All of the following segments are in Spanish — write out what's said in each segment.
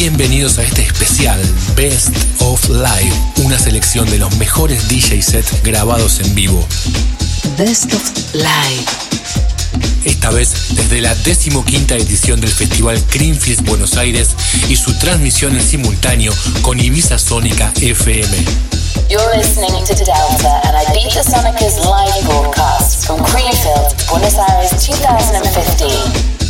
Bienvenidos a este especial Best of Live, una selección de los mejores DJ sets grabados en vivo. Best of Live. Esta vez desde la decimoquinta edición del Festival Greenfield Buenos Aires y su transmisión en simultáneo con Ibiza Sónica FM. You're listening to Delta and Ibiza Sonica's live broadcast from Greenfield, Buenos Aires 2015.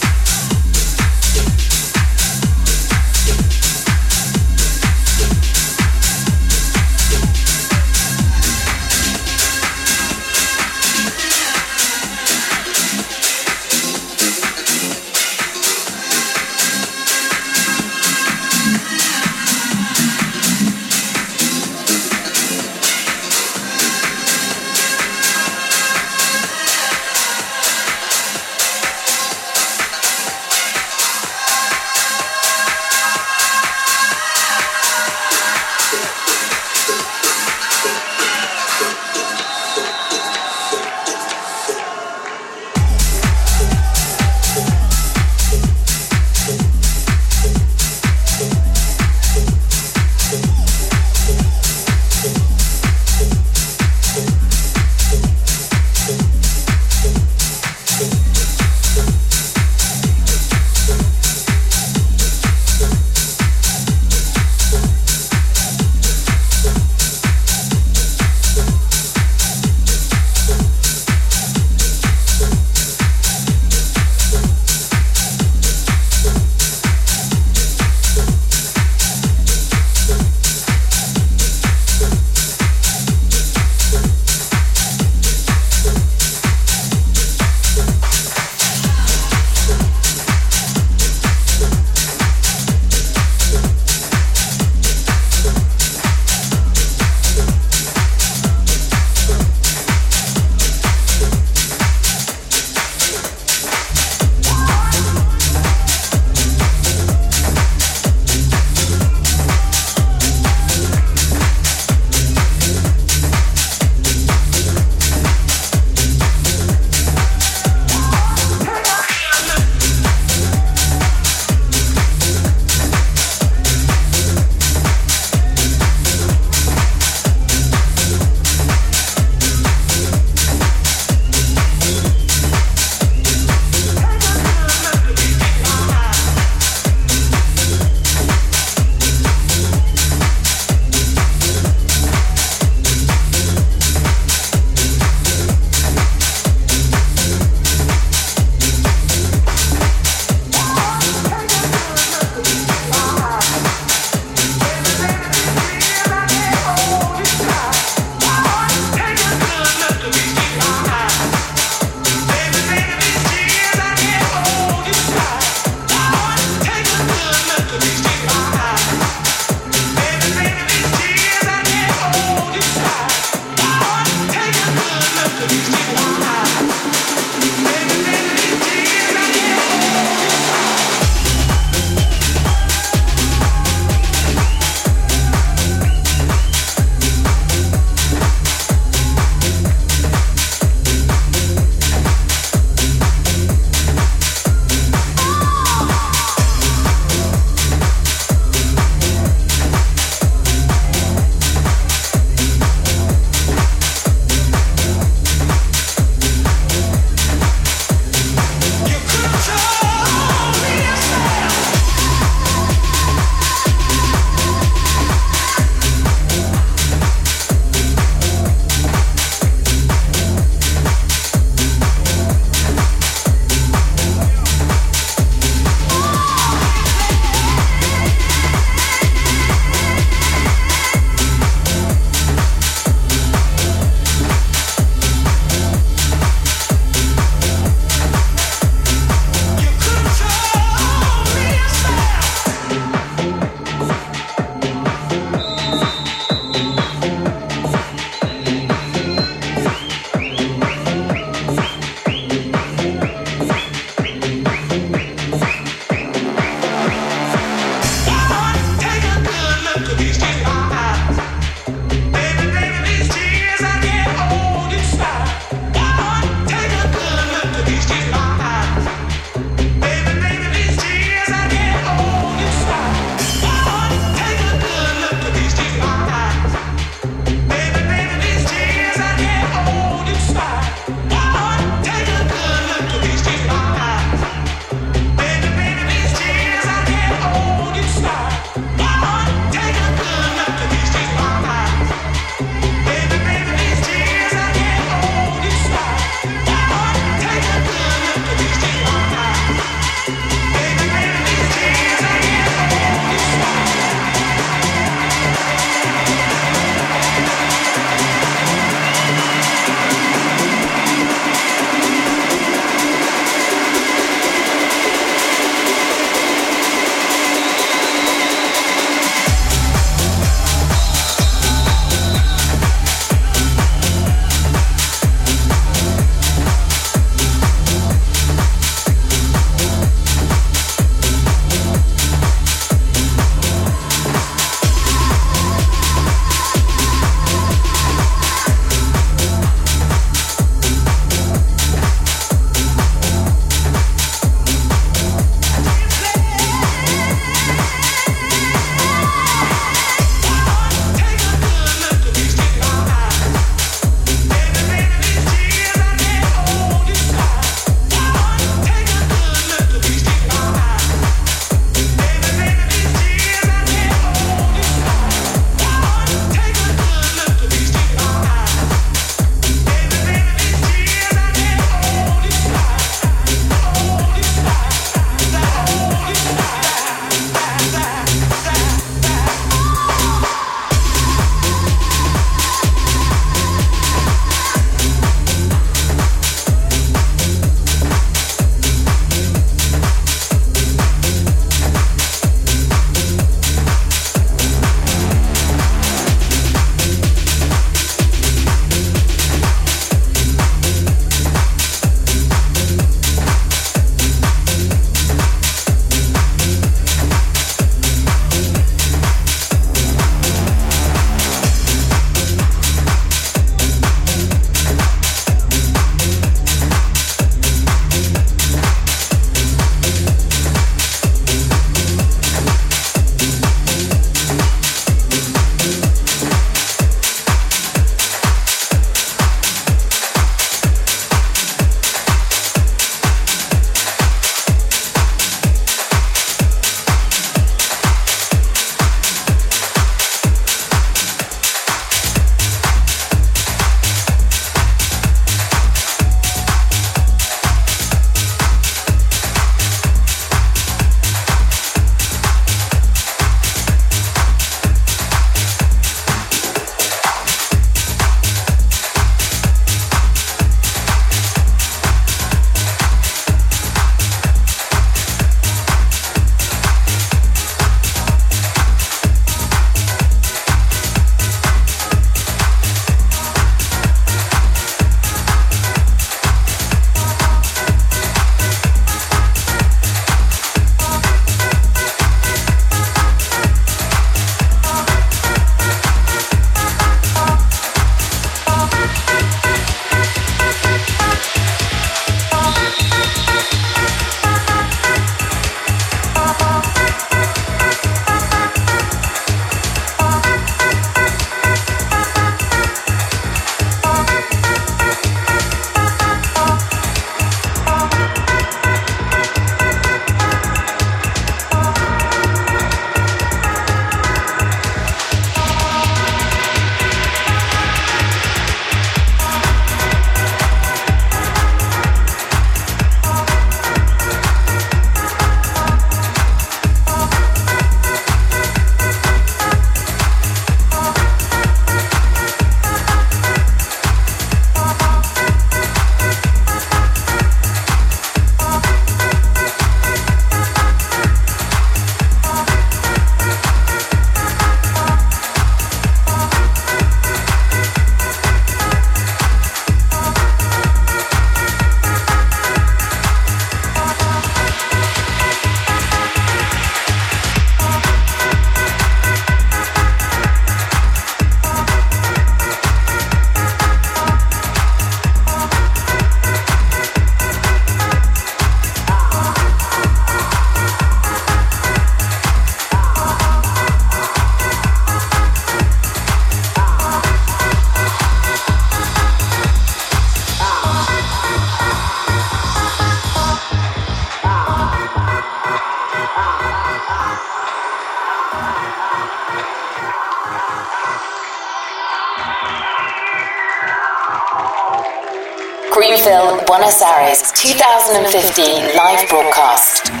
2015 live broadcast.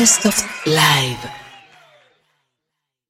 Best of.